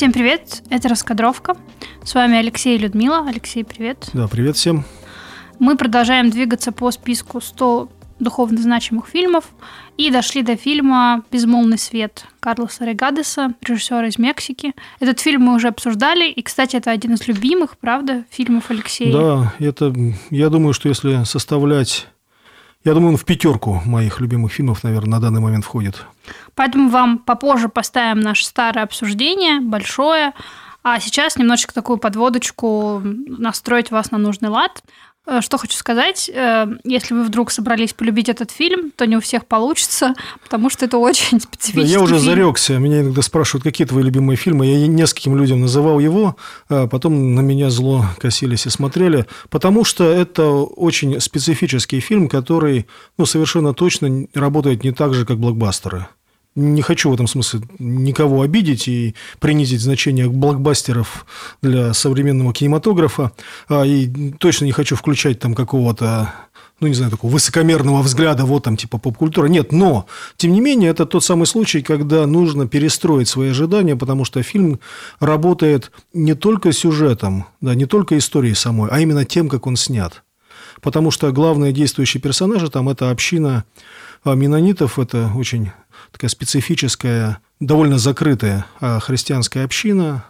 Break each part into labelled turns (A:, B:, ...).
A: Всем привет, это «Раскадровка». С вами Алексей и Людмила. Алексей, привет.
B: Да, привет всем.
A: Мы продолжаем двигаться по списку 100 духовно значимых фильмов и дошли до фильма «Безмолвный свет» Карлоса Регадеса, режиссера из Мексики. Этот фильм мы уже обсуждали, и, кстати, это один из любимых, правда, фильмов Алексея?
B: Да, это, я думаю, что если составлять я думаю, он в пятерку моих любимых фильмов, наверное, на данный момент входит.
A: Поэтому вам попозже поставим наше старое обсуждение, большое. А сейчас немножечко такую подводочку настроить вас на нужный лад. Э, что хочу сказать, э, если вы вдруг собрались полюбить этот фильм, то не у всех получится, потому что это очень специфический
B: да, Я уже
A: фильм.
B: зарекся. Меня иногда спрашивают, какие твои любимые фильмы. Я нескольким людям называл его, а потом на меня зло косились и смотрели, потому что это очень специфический фильм, который ну, совершенно точно работает не так же, как блокбастеры не хочу в этом смысле никого обидеть и принизить значение блокбастеров для современного кинематографа, а, и точно не хочу включать там какого-то ну, не знаю, такого высокомерного взгляда, вот там, типа поп-культура. Нет, но, тем не менее, это тот самый случай, когда нужно перестроить свои ожидания, потому что фильм работает не только сюжетом, да, не только историей самой, а именно тем, как он снят. Потому что главные действующие персонажи там – это община а, менонитов, это очень такая специфическая, довольно закрытая а, христианская община.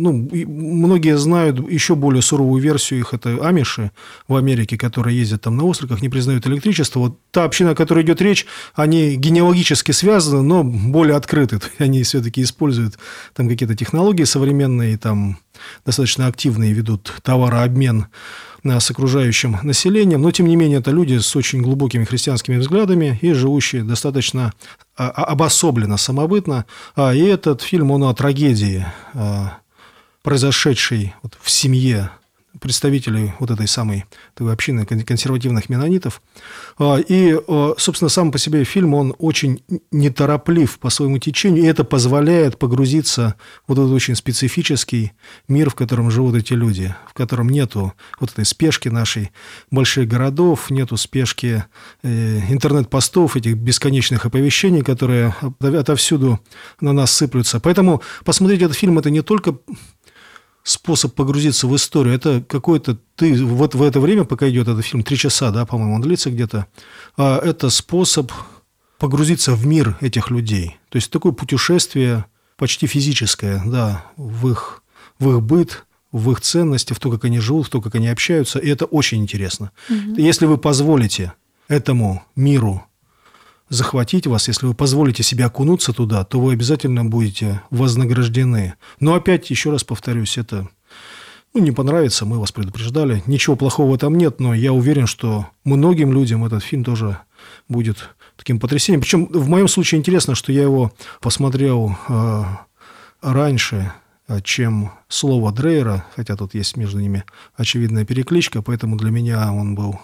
B: Ну, многие знают еще более суровую версию их, это амиши в Америке, которые ездят там на остроках, не признают электричество. Вот та община, о которой идет речь, они генеалогически связаны, но более открыты. Они все-таки используют там какие-то технологии современные, там достаточно активные ведут товарообмен с окружающим населением, но тем не менее это люди с очень глубокими христианскими взглядами и живущие достаточно а, а, обособленно, самобытно. А, и этот фильм, он о трагедии, произошедшей в семье представителей вот этой самой такой общины консервативных менонитов. А, и, а, собственно, сам по себе фильм, он очень нетороплив по своему течению, и это позволяет погрузиться в вот этот очень специфический мир, в котором живут эти люди, в котором нету вот этой спешки нашей больших городов, нету спешки э, интернет-постов, этих бесконечных оповещений, которые отовсюду на нас сыплются. Поэтому посмотреть этот фильм – это не только способ погрузиться в историю. Это какой-то ты вот в это время, пока идет этот фильм, три часа, да, по-моему, он длится где-то. А это способ погрузиться в мир этих людей. То есть такое путешествие почти физическое, да, в их, в их быт, в их ценности, в то, как они живут, в то, как они общаются. И это очень интересно. Угу. Если вы позволите этому миру захватить вас, если вы позволите себе окунуться туда, то вы обязательно будете вознаграждены. Но опять, еще раз повторюсь, это ну, не понравится, мы вас предупреждали. Ничего плохого там нет, но я уверен, что многим людям этот фильм тоже будет таким потрясением. Причем в моем случае интересно, что я его посмотрел э, раньше, э, чем слово Дрейера, хотя тут есть между ними очевидная перекличка, поэтому для меня он был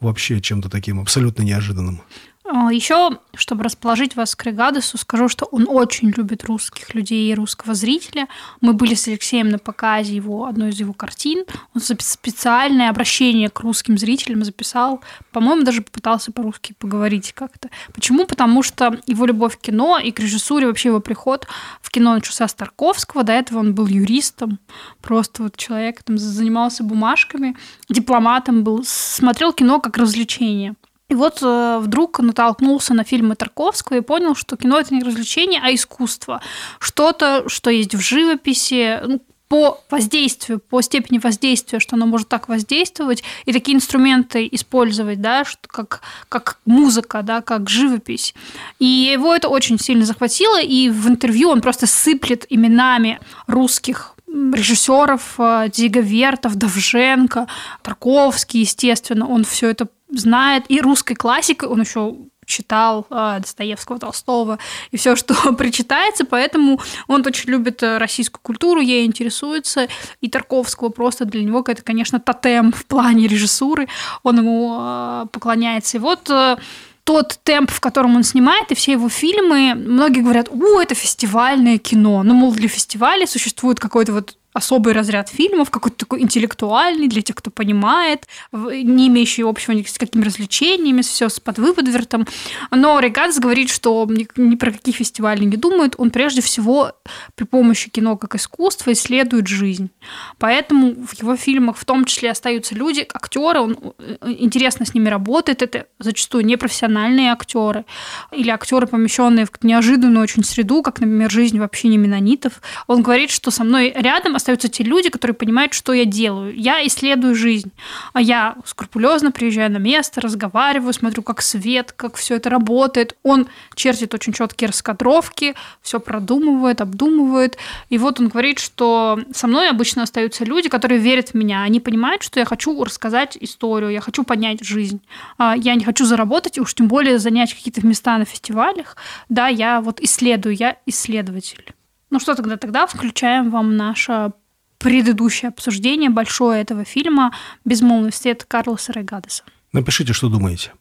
B: вообще чем-то таким абсолютно неожиданным.
A: А, Еще, чтобы расположить вас к Регадесу, скажу, что он очень любит русских людей и русского зрителя. Мы были с Алексеем на показе его, одной из его картин. Он специальное обращение к русским зрителям записал. По-моему, даже попытался по-русски поговорить как-то. Почему? Потому что его любовь к кино и к режиссуре, вообще его приход в кино начался с Тарковского. До этого он был юристом, просто вот человек там занимался бумажками, дипломатом был, смотрел кино как развлечение. И вот э, вдруг натолкнулся на фильмы Тарковского и понял, что кино это не развлечение, а искусство. Что-то, что есть в живописи, ну, по воздействию, по степени воздействия, что оно может так воздействовать, и такие инструменты использовать, да, что как, как музыка, да, как живопись. И его это очень сильно захватило, и в интервью он просто сыплет именами русских режиссеров, э, Дига Вертов, Довженко, Тарковский, естественно, он все это знает и русской классикой, он еще читал э, Достоевского, Толстого и все, что причитается, поэтому он очень любит э, российскую культуру, ей интересуется, и Тарковского просто для него это, конечно, тотем в плане режиссуры, он ему э, поклоняется. И вот э, тот темп, в котором он снимает, и все его фильмы, многие говорят, о, это фестивальное кино. Ну, мол, для фестиваля существует какой-то вот особый разряд фильмов, какой-то такой интеллектуальный для тех, кто понимает, не имеющий общего ни с какими развлечениями, все с подвыподвертом. Но Рейгадс говорит, что ни, ни про какие фестивали не думает, он прежде всего при помощи кино как искусства исследует жизнь. Поэтому в его фильмах в том числе остаются люди, актеры, он э, интересно с ними работает, это зачастую непрофессиональные актеры или актеры, помещенные в неожиданную очень среду, как, например, жизнь в общине менонитов. Он говорит, что со мной рядом остаются те люди, которые понимают, что я делаю. Я исследую жизнь. А я скрупулезно приезжаю на место, разговариваю, смотрю, как свет, как все это работает. Он чертит очень четкие раскадровки, все продумывает, обдумывает. И вот он говорит, что со мной обычно остаются люди, которые верят в меня. Они понимают, что я хочу рассказать историю, я хочу поднять жизнь. А я не хочу заработать, уж тем более занять какие-то места на фестивалях. Да, я вот исследую, я исследователь. Ну что тогда? Тогда включаем вам наше предыдущее обсуждение большое этого фильма «Безмолвный свет» Карлоса Рейгадеса.
B: Напишите, что думаете.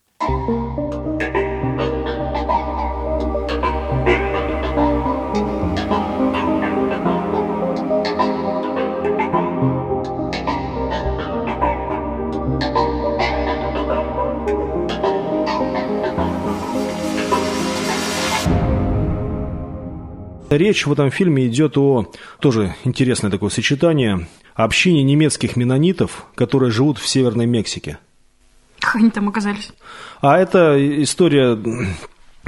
B: Речь в этом фильме идет о, тоже интересное такое сочетание, общине немецких менонитов, которые живут в Северной Мексике.
A: Как они там оказались?
B: А это история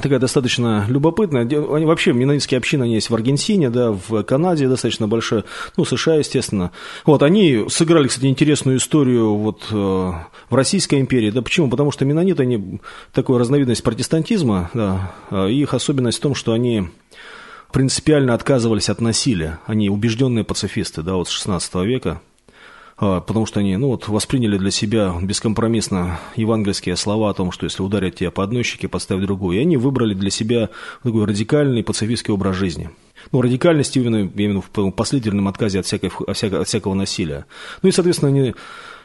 B: такая достаточно любопытная. Вообще, менонитские общины, они есть в Аргентине, да, в Канаде достаточно большая, ну, США, естественно. Вот, они сыграли, кстати, интересную историю вот э, в Российской империи. Да почему? Потому что менониты, они такая разновидность протестантизма, да, э, их особенность в том, что они принципиально отказывались от насилия. Они убежденные пацифисты, да, вот с 16 века, а, потому что они, ну вот, восприняли для себя бескомпромиссно евангельские слова о том, что если ударят тебя по одной щеке, подставь другую. И они выбрали для себя такой радикальный пацифистский образ жизни. Ну, радикальность именно, именно в последовательном отказе от, всякой, от, всякого, от всякого насилия. Ну и, соответственно, они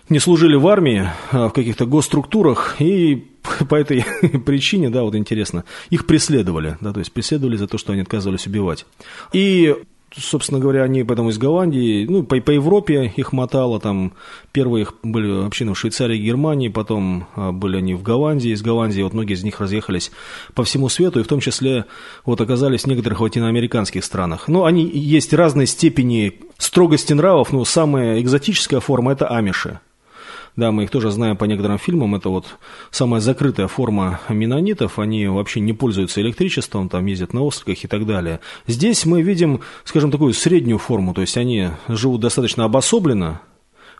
B: не служили в армии, а в каких-то госструктурах, и по этой причине, да, вот интересно, их преследовали, да, то есть преследовали за то, что они отказывались убивать. И собственно говоря, они поэтому из Голландии, ну, по, по Европе их мотало, там, первые их были общины в Швейцарии Германии, потом а, были они в Голландии, из Голландии вот многие из них разъехались по всему свету, и в том числе вот оказались в некоторых латиноамериканских странах. Но они есть разной степени строгости нравов, но самая экзотическая форма – это амиши. Да, мы их тоже знаем по некоторым фильмам. Это вот самая закрытая форма менонитов. Они вообще не пользуются электричеством, там ездят на остриках и так далее. Здесь мы видим, скажем, такую среднюю форму. То есть они живут достаточно обособленно,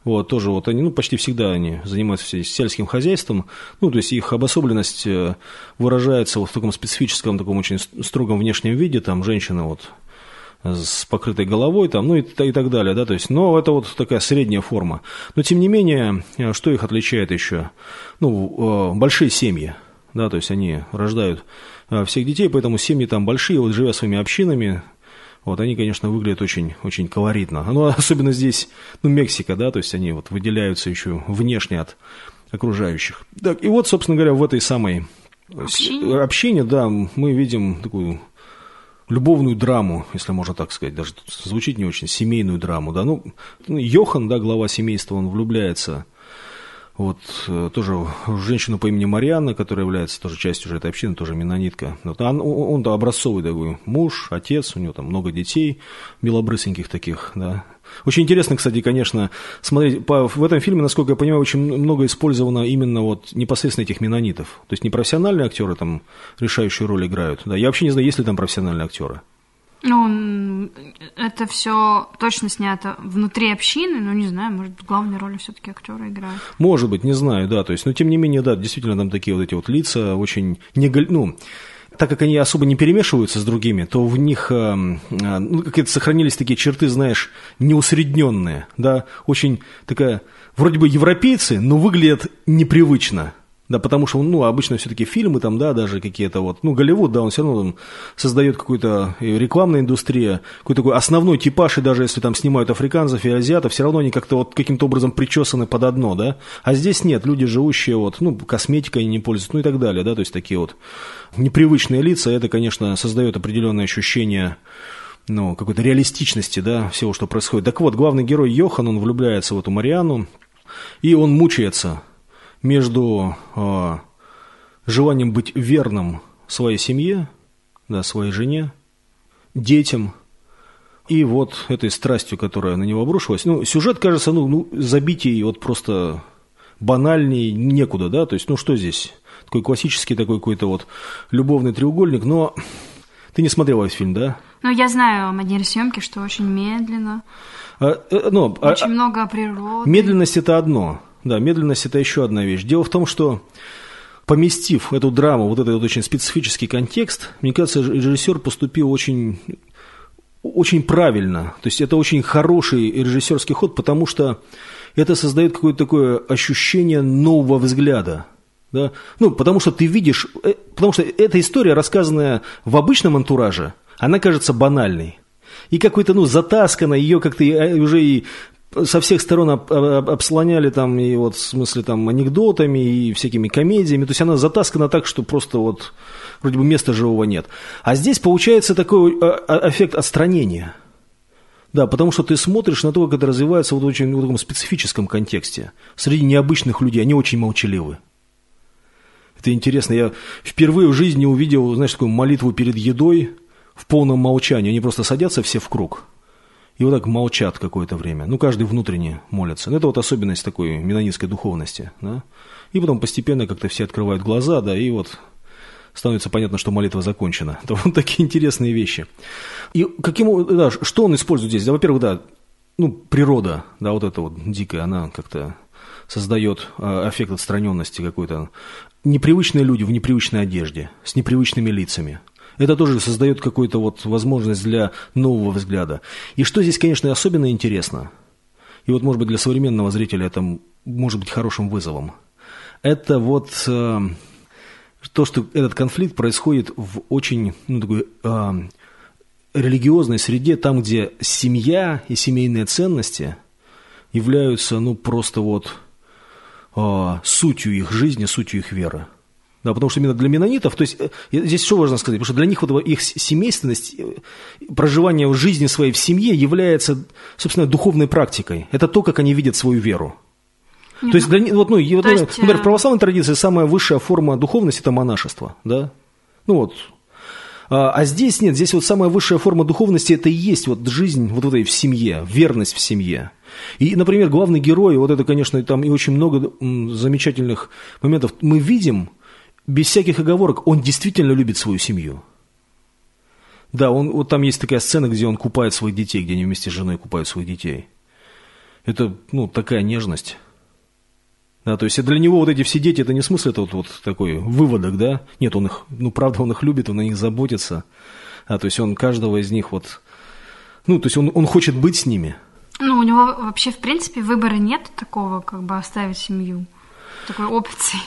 B: вот, тоже вот они, ну, почти всегда они занимаются сельским хозяйством. Ну, то есть их обособленность э, выражается вот в таком специфическом, таком очень строгом внешнем виде. Там женщина вот с покрытой головой, там, ну и, и так далее, да, то есть, но это вот такая средняя форма. Но тем не менее, э, что их отличает еще? Ну, э, большие семьи, да, то есть они рождают э, всех детей, поэтому семьи там большие, вот живя своими общинами, вот они, конечно, выглядят очень, очень колоритно. Ну, особенно здесь, ну, Мексика, да, то есть они вот выделяются еще внешне от окружающих. Так, и вот, собственно говоря, в этой самой общине, общине да, мы видим такую любовную драму, если можно так сказать, даже звучит не очень, семейную драму, да, ну, ну, Йохан, да, глава семейства, он влюбляется вот э, тоже женщину по имени Марианна, которая является тоже частью уже этой общины, тоже менонитка. Вот он, он, он образцовый такой муж, отец, у него там много детей, белобрысеньких таких, да, очень интересно, кстати, конечно, смотреть, по, в этом фильме, насколько я понимаю, очень много использовано именно вот непосредственно этих менонитов. То есть не профессиональные актеры там решающую роль играют. Да, я вообще не знаю, есть ли там профессиональные актеры.
A: Ну, это все точно снято внутри общины, но не знаю, может главные роли все-таки актеры играют.
B: Может быть, не знаю, да, то есть, но тем не менее, да, действительно там такие вот эти вот лица очень не, ну, так как они особо не перемешиваются с другими, то в них э, э, ну, как сохранились такие черты, знаешь, неусредненные, да, очень такая, вроде бы европейцы, но выглядят непривычно. Да, потому что, ну, обычно все-таки фильмы там, да, даже какие-то вот, ну, Голливуд, да, он все равно там создает какую-то рекламную индустрию, какой-то такой основной типаж, и даже если там снимают африканцев и азиатов, все равно они как-то вот каким-то образом причесаны под одно, да. А здесь нет, люди, живущие вот, ну, косметикой не пользуются, ну и так далее, да, то есть такие вот непривычные лица, это, конечно, создает определенное ощущение ну, какой-то реалистичности, да, всего, что происходит. Так вот, главный герой Йохан, он влюбляется в эту Мариану, и он мучается между э, желанием быть верным своей семье, да, своей жене, детям, и вот этой страстью, которая на него обрушилась. Ну, сюжет, кажется, ну, ну забить ей вот просто банальней некуда, да, то есть, ну, что здесь? Такой классический такой какой-то вот любовный треугольник, но ты не смотрела весь фильм, да?
A: Ну, я знаю о манере съемки, что очень медленно.
B: А, э, ну,
A: а, очень а, много природы.
B: Медленность – это одно. Да, медленность – это еще одна вещь. Дело в том, что поместив эту драму, вот этот вот очень специфический контекст, мне кажется, режиссер поступил очень, очень правильно. То есть это очень хороший режиссерский ход, потому что это создает какое-то такое ощущение нового взгляда. Да? Ну, потому что ты видишь, э, потому что эта история, рассказанная в обычном антураже, она кажется банальной. И какой-то, ну, затасканной, ее как-то э, уже и со всех сторон об, об, обслоняли там и вот в смысле там анекдотами и всякими комедиями. То есть она затаскана так, что просто вот вроде бы места живого нет. А здесь получается такой э, эффект отстранения. Да, потому что ты смотришь на то, как это развивается в очень в таком специфическом контексте. Среди необычных людей, они очень молчаливы. Это интересно. Я впервые в жизни увидел, знаешь, такую молитву перед едой в полном молчании. Они просто садятся все в круг и вот так молчат какое-то время. Ну, каждый внутренне молится. Это вот особенность такой менонитской духовности. Да? И потом постепенно как-то все открывают глаза, да, и вот становится понятно, что молитва закончена. Это вот такие интересные вещи. И каким, да, что он использует здесь? Да, во-первых, да, ну, природа, да, вот эта вот дикая, она как-то создает э, эффект отстраненности какой-то непривычные люди в непривычной одежде, с непривычными лицами. Это тоже создает какую-то вот возможность для нового взгляда. И что здесь, конечно, особенно интересно, и вот, может быть, для современного зрителя это может быть хорошим вызовом, это вот э, то, что этот конфликт происходит в очень ну, такой, э, религиозной среде, там, где семья и семейные ценности являются ну, просто вот э, сутью их жизни, сутью их веры. Да, потому что именно для менонитов, то есть э, здесь что важно сказать, потому что для них вот их семейственность, э, проживание жизни своей в семье является, собственно, духовной практикой. Это то, как они видят свою веру. Нет, то есть, ну, для, вот, ну, вот, есть, например, в э, православной традиции самая высшая форма духовности – это монашество, да? Ну вот, а, а здесь нет, здесь вот самая высшая форма духовности – это и есть вот жизнь вот этой в семье, верность в семье. И, например, главный герой, вот это, конечно, там и очень много замечательных моментов, мы видим, без всяких оговорок, он действительно любит свою семью. Да, он, вот там есть такая сцена, где он купает своих детей, где они вместе с женой купают своих детей. Это, ну, такая нежность. Да, то есть для него вот эти все дети, это не смысл, это вот, вот такой выводок, да? Нет, он их, ну, правда, он их любит, он о них заботится. Да, то есть он каждого из них вот, ну, то есть он, он хочет быть с ними.
A: Ну, у него вообще, в принципе, выбора нет такого, как бы оставить семью, такой опции.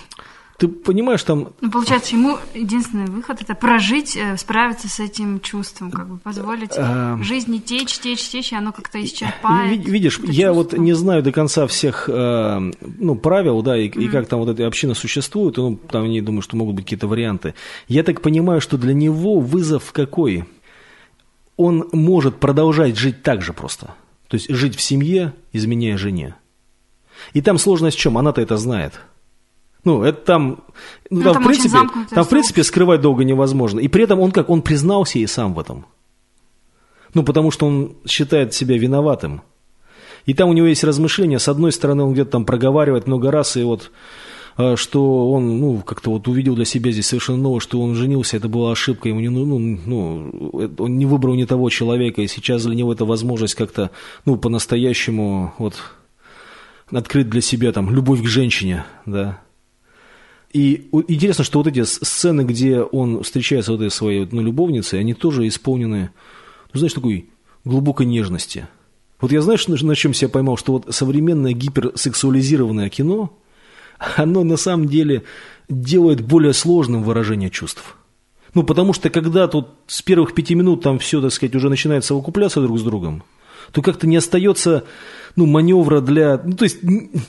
B: Ты понимаешь, там...
A: Ну, получается, ему единственный выход – это прожить, э, справиться с этим чувством, как бы позволить а... жизни течь, течь, течь, и оно как-то исчерпает.
B: Видишь, я вот не знаю до конца всех ну, правил, да, и, mm. и как там вот эта община существует, ну, там они думают, что могут быть какие-то варианты. Я так понимаю, что для него вызов какой? Он может продолжать жить так же просто. То есть жить в семье, изменяя жене. И там сложность в чем? Она-то это знает. Ну, это там, ну, ну, там, там, в принципе, там, в принципе, скрывать долго невозможно. И при этом он как, он признался и сам в этом. Ну, потому что он считает себя виноватым. И там у него есть размышления. С одной стороны, он где-то там проговаривает много раз, и вот э, что он, ну, как-то вот увидел для себя здесь совершенно новое, что он женился, это была ошибка, ему не, ну, ну, ну, он не выбрал не того человека, и сейчас для него это возможность как-то, ну, по-настоящему вот открыть для себя там любовь к женщине, да, и интересно, что вот эти сцены, где он встречается с этой своей ну, любовницей, они тоже исполнены, ну, знаешь, такой глубокой нежности. Вот я, знаешь, на чем себя поймал, что вот современное гиперсексуализированное кино, оно на самом деле делает более сложным выражение чувств. Ну, потому что когда тут с первых пяти минут там все, так сказать, уже начинает совокупляться друг с другом, то как-то не остается ну, маневра для... Ну, то есть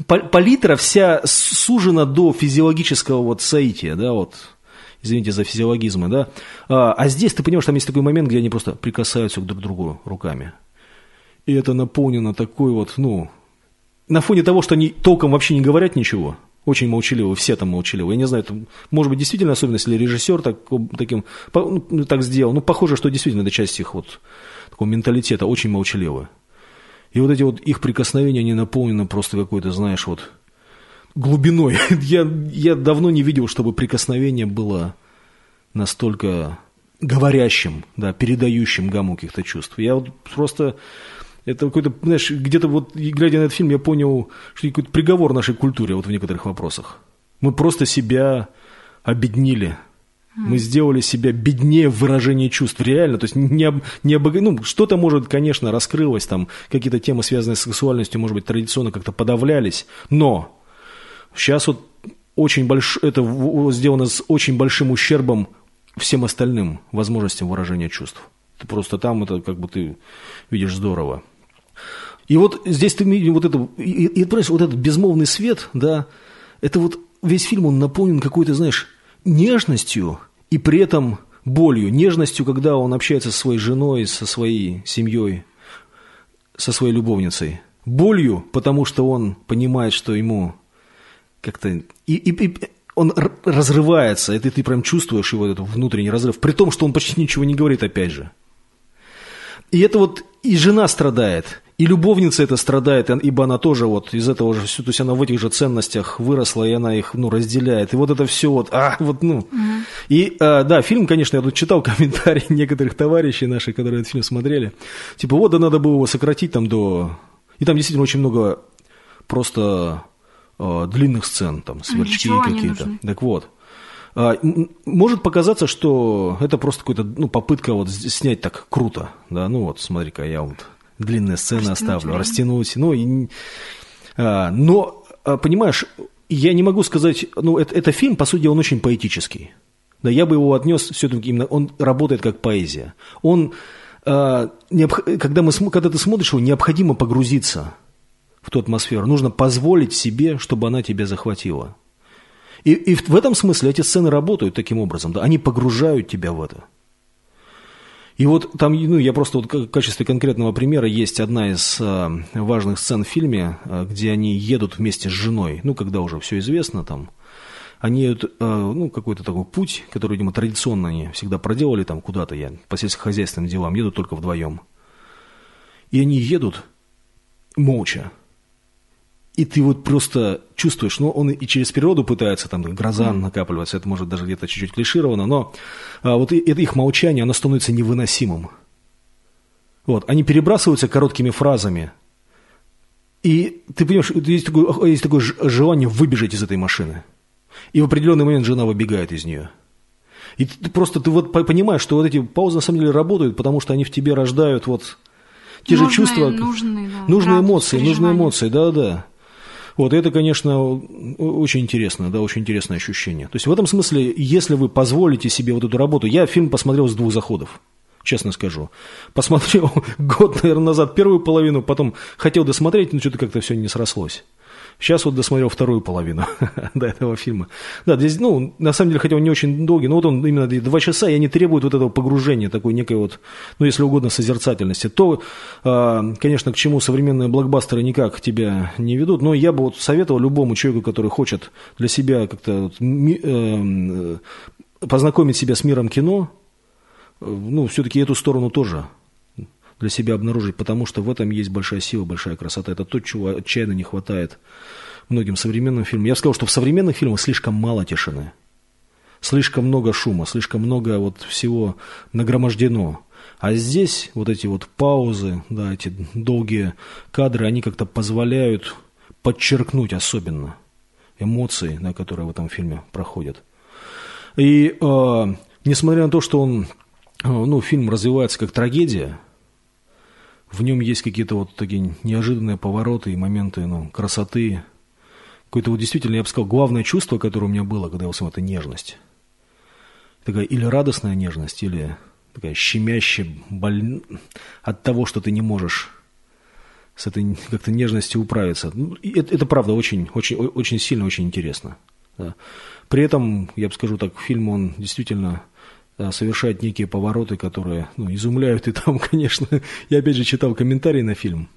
B: палитра вся сужена до физиологического вот соития, да, вот. извините за физиологизмы, да. А, а здесь ты понимаешь, там есть такой момент, где они просто прикасаются друг к другу руками. И это наполнено такой вот, ну, на фоне того, что они толком вообще не говорят ничего, очень молчаливы, все там молчаливы. Я не знаю, это может быть действительно особенность, или режиссер так, таким, ну, так сделал. Ну, похоже, что действительно это часть их вот такого менталитета, очень молчаливы. И вот эти вот их прикосновения, они наполнены просто какой-то, знаешь, вот глубиной. я, я давно не видел, чтобы прикосновение было настолько говорящим, да, передающим гамму каких-то чувств. Я вот просто это какой-то, знаешь, где-то вот, глядя на этот фильм, я понял, что какой-то приговор нашей культуре вот в некоторых вопросах. Мы просто себя обеднили. Мы сделали себя беднее в выражении чувств, реально. То есть не, не обог... ну, что-то, может, конечно, раскрылось, там какие-то темы, связанные с сексуальностью, может быть, традиционно как-то подавлялись, но сейчас вот очень больш... это сделано с очень большим ущербом всем остальным возможностям выражения чувств. Ты просто там это как бы ты видишь здорово. И вот здесь ты видишь вот это, и, и, понимаешь, вот этот безмолвный свет, да, это вот весь фильм, он наполнен какой-то, знаешь, нежностью и при этом болью. Нежностью, когда он общается со своей женой, со своей семьей, со своей любовницей. Болью, потому что он понимает, что ему как-то... И, и, и он разрывается, это ты прям чувствуешь его, этот внутренний разрыв, при том, что он почти ничего не говорит, опять же. И это вот и жена страдает, и любовница это страдает, ибо она тоже вот из этого же, то есть она в этих же ценностях выросла, и она их, ну, разделяет. И вот это все вот, а, вот, ну. Угу. И, а, да, фильм, конечно, я тут читал комментарии некоторых товарищей наших, которые этот фильм смотрели. Типа, вот, да надо было его сократить там до... И там действительно очень много просто э, длинных сцен, там, сверчки какие-то. Так вот. А, может показаться, что это просто какая-то ну, попытка вот снять так круто. Да, ну вот, смотри-ка, я вот длинные сцены растянуть оставлю, время. растянуть. Ну, и, а, но, а, понимаешь, я не могу сказать, ну, это, это фильм, по сути, он очень поэтический. Да, я бы его отнес все-таки именно, он работает как поэзия. Он, а, необх... когда, мы, когда ты смотришь его, необходимо погрузиться в ту атмосферу. Нужно позволить себе, чтобы она тебя захватила. И, и в этом смысле эти сцены работают таким образом. Да, они погружают тебя в это. И вот там, ну, я просто вот в качестве конкретного примера есть одна из э, важных сцен в фильме, э, где они едут вместе с женой, ну, когда уже все известно там, они едут, э, ну, какой-то такой путь, который, видимо, традиционно они всегда проделали там куда-то, я по сельскохозяйственным делам, едут только вдвоем. И они едут молча, и ты вот просто чувствуешь, ну, он и через природу пытается, там, гроза mm. накапливаться, это может даже где-то чуть-чуть клишировано, но а, вот это их молчание, оно становится невыносимым. Вот, они перебрасываются короткими фразами, и ты понимаешь, есть такое, есть такое желание выбежать из этой машины. И в определенный момент жена выбегает из нее. И ты просто ты вот понимаешь, что вот эти паузы на самом деле работают, потому что они в тебе рождают вот те нужные, же чувства, нужные, да, нужные эмоции, нужные эмоции, да, да. Вот это, конечно, очень интересно, да, очень интересное ощущение. То есть в этом смысле, если вы позволите себе вот эту работу, я фильм посмотрел с двух заходов честно скажу. Посмотрел год, наверное, назад первую половину, потом хотел досмотреть, но что-то как-то все не срослось. Сейчас вот досмотрел вторую половину до этого фильма. Да, здесь, ну, на самом деле, хотя он не очень долгий, но вот он именно два часа, и они требуют вот этого погружения, такой некой вот, ну, если угодно, созерцательности. То, а, конечно, к чему современные блокбастеры никак тебя не ведут, но я бы вот советовал любому человеку, который хочет для себя как-то э, познакомить себя с миром кино, э, ну, все-таки эту сторону тоже для себя обнаружить, потому что в этом есть большая сила, большая красота. Это то, чего отчаянно не хватает многим современным фильмам. Я бы сказал, что в современных фильмах слишком мало тишины. Слишком много шума, слишком много вот всего нагромождено. А здесь вот эти вот паузы, да, эти долгие кадры, они как-то позволяют подчеркнуть особенно эмоции, да, которые в этом фильме проходят. И э, несмотря на то, что он, э, ну, фильм развивается как трагедия, в нем есть какие-то вот такие неожиданные повороты и моменты ну, красоты. Какое-то вот действительно, я бы сказал, главное чувство, которое у меня было, когда я смотрел, это нежность. Такая или радостная нежность, или такая щемящая боль... от того, что ты не можешь с этой как-то нежностью управиться. Ну, это, это правда очень, очень, очень сильно, очень интересно. Да. При этом, я бы скажу так, фильм, он действительно совершает некие повороты, которые ну, изумляют. И там, конечно, я опять же читал комментарии на фильм.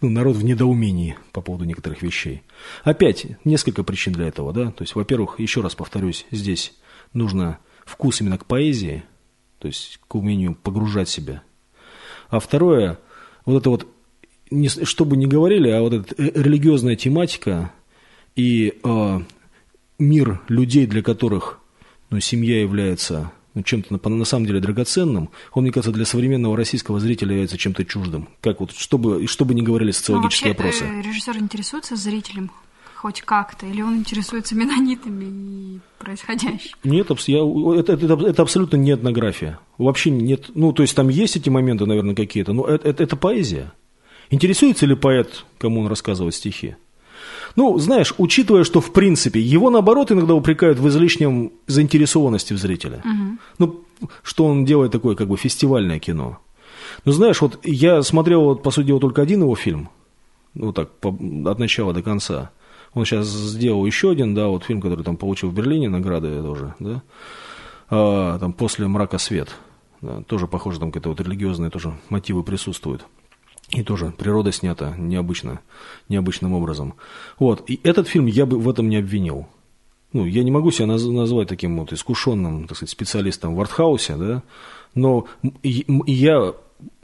B: Ну, народ в недоумении по поводу некоторых вещей. Опять, несколько причин для этого, да. То есть, во-первых, еще раз повторюсь, здесь нужно вкус именно к поэзии, то есть к умению погружать себя. А второе, вот это вот, не, что бы ни говорили, а вот эта религиозная тематика и э, мир людей, для которых ну, семья является чем-то на, на самом деле драгоценным, он, мне кажется, для современного российского зрителя является чем-то чуждым. Как вот, чтобы, чтобы не говорили социологические
C: ну,
B: вообще,
C: опросы. Э, режиссер интересуется зрителем хоть как-то, или он интересуется менонитами и происходящим?
B: Нет, я, это, это, это абсолютно не этнография. Вообще нет, ну, то есть там есть эти моменты, наверное, какие-то, но это, это, это поэзия. Интересуется ли поэт, кому он рассказывает стихи? Ну, знаешь, учитывая, что в принципе его наоборот иногда упрекают в излишнем заинтересованности в зрителя. Угу. Ну, что он делает такое, как бы фестивальное кино. Ну, знаешь, вот я смотрел, вот, по сути, вот только один его фильм, ну так, по, от начала до конца. Он сейчас сделал еще один, да, вот фильм, который там получил в Берлине награды тоже, да, а, там после «Мрака свет». Да, тоже похоже, там какие-то вот религиозные тоже мотивы присутствуют. И тоже природа снята необычно, необычным образом. Вот. И этот фильм я бы в этом не обвинил. Ну, я не могу себя наз- назвать таким вот искушенным, так сказать, специалистом в артхаусе, да, но я,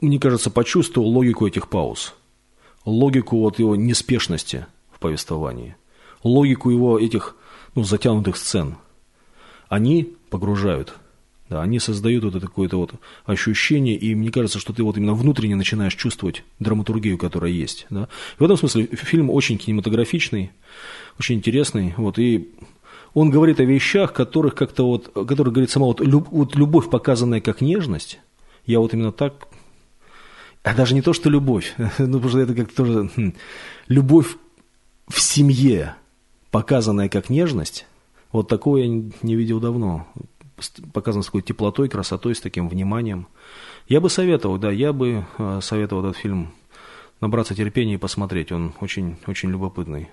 B: мне кажется, почувствовал логику этих пауз, логику вот его неспешности в повествовании, логику его этих, ну, затянутых сцен. Они погружают – да, они создают вот это какое-то вот ощущение, и мне кажется, что ты вот именно внутренне начинаешь чувствовать драматургию, которая есть. Да. В этом смысле фильм очень кинематографичный, очень интересный, вот, и он говорит о вещах, которых как-то вот, которых говорит сама вот, люб, вот любовь, показанная как нежность, я вот именно так, а даже не то, что любовь, ну, потому что это как-то тоже, хм, любовь в семье, показанная как нежность, вот такого я не видел давно показан с такой теплотой, красотой, с таким вниманием. Я бы советовал, да, я бы э, советовал этот фильм набраться терпения и посмотреть. Он очень, очень любопытный.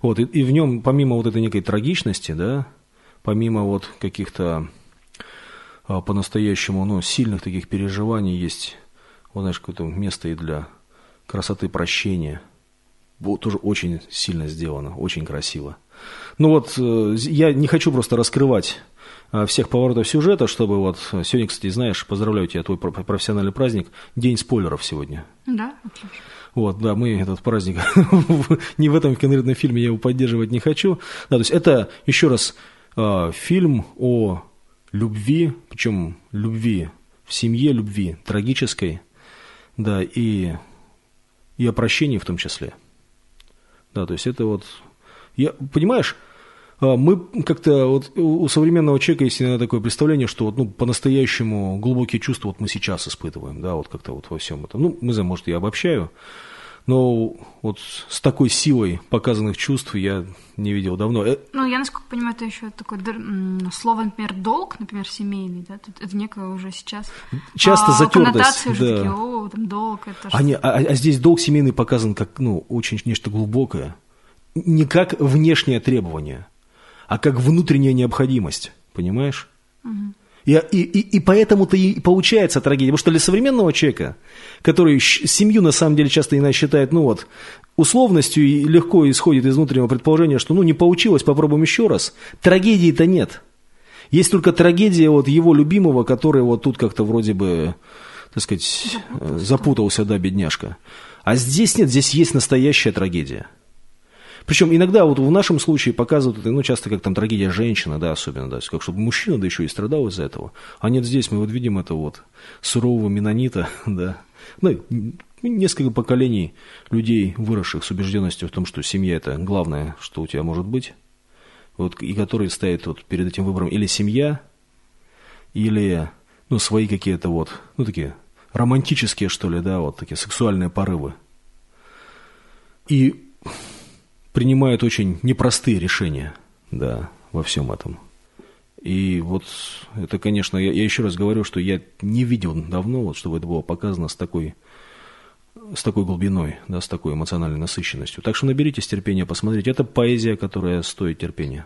B: Вот, и, и в нем, помимо вот этой некой трагичности, да, помимо вот каких-то а, по-настоящему, ну, сильных таких переживаний есть, вот, знаешь, какое-то место и для красоты прощения. Вот, тоже очень сильно сделано, очень красиво. Ну вот, э, я не хочу просто раскрывать Э, всех поворотов сюжета, чтобы вот сегодня, кстати, знаешь, поздравляю тебя, твой профессиональный праздник, день спойлеров сегодня.
C: Да, отлично.
B: Вот, да, мы этот праздник не в этом конкретном фильме я его поддерживать не хочу. Да, то есть это еще раз э, фильм о любви, причем любви в семье, любви трагической, да, и, и о прощении в том числе. Да, то есть это вот, я, понимаешь, мы как-то вот у современного человека есть иногда такое представление, что вот, ну, по-настоящему глубокие чувства вот мы сейчас испытываем, да, вот как-то вот во всем этом. Ну, мы знаю, может, я обобщаю, но вот с такой силой показанных чувств я не видел давно. Э,
C: ну, я, насколько понимаю, это еще такое слово, например, долг, например, семейный, да, это некое уже сейчас.
B: Часто а, затертость.
C: да. такие, о, там долг, это
B: а, не, а, а здесь долг семейный показан как, ну, очень нечто глубокое. Не как внешнее требование, а как внутренняя необходимость, понимаешь? Угу. И, и, и, поэтому-то и получается трагедия. Потому что для современного человека, который семью на самом деле часто иначе считает, ну вот, условностью и легко исходит из внутреннего предположения, что ну не получилось, попробуем еще раз, трагедии-то нет. Есть только трагедия вот его любимого, который вот тут как-то вроде бы, так сказать, запутался, запутался да, бедняжка. А здесь нет, здесь есть настоящая трагедия. Причем иногда вот в нашем случае показывают это, ну, часто как там трагедия женщины, да, особенно, да, как чтобы мужчина, да еще и страдал из-за этого. А нет, здесь мы вот видим это вот сурового менонита, да, ну, несколько поколений людей, выросших с убежденностью в том, что семья – это главное, что у тебя может быть, вот, и которые стоят вот перед этим выбором или семья, или, ну, свои какие-то вот, ну, такие романтические, что ли, да, вот такие сексуальные порывы. И принимают очень непростые решения, да, во всем этом. И вот это, конечно, я, я еще раз говорю, что я не видел давно, вот, чтобы это было показано с такой, с такой глубиной, да, с такой эмоциональной насыщенностью. Так что наберитесь терпения, посмотрите. Это поэзия, которая стоит терпения.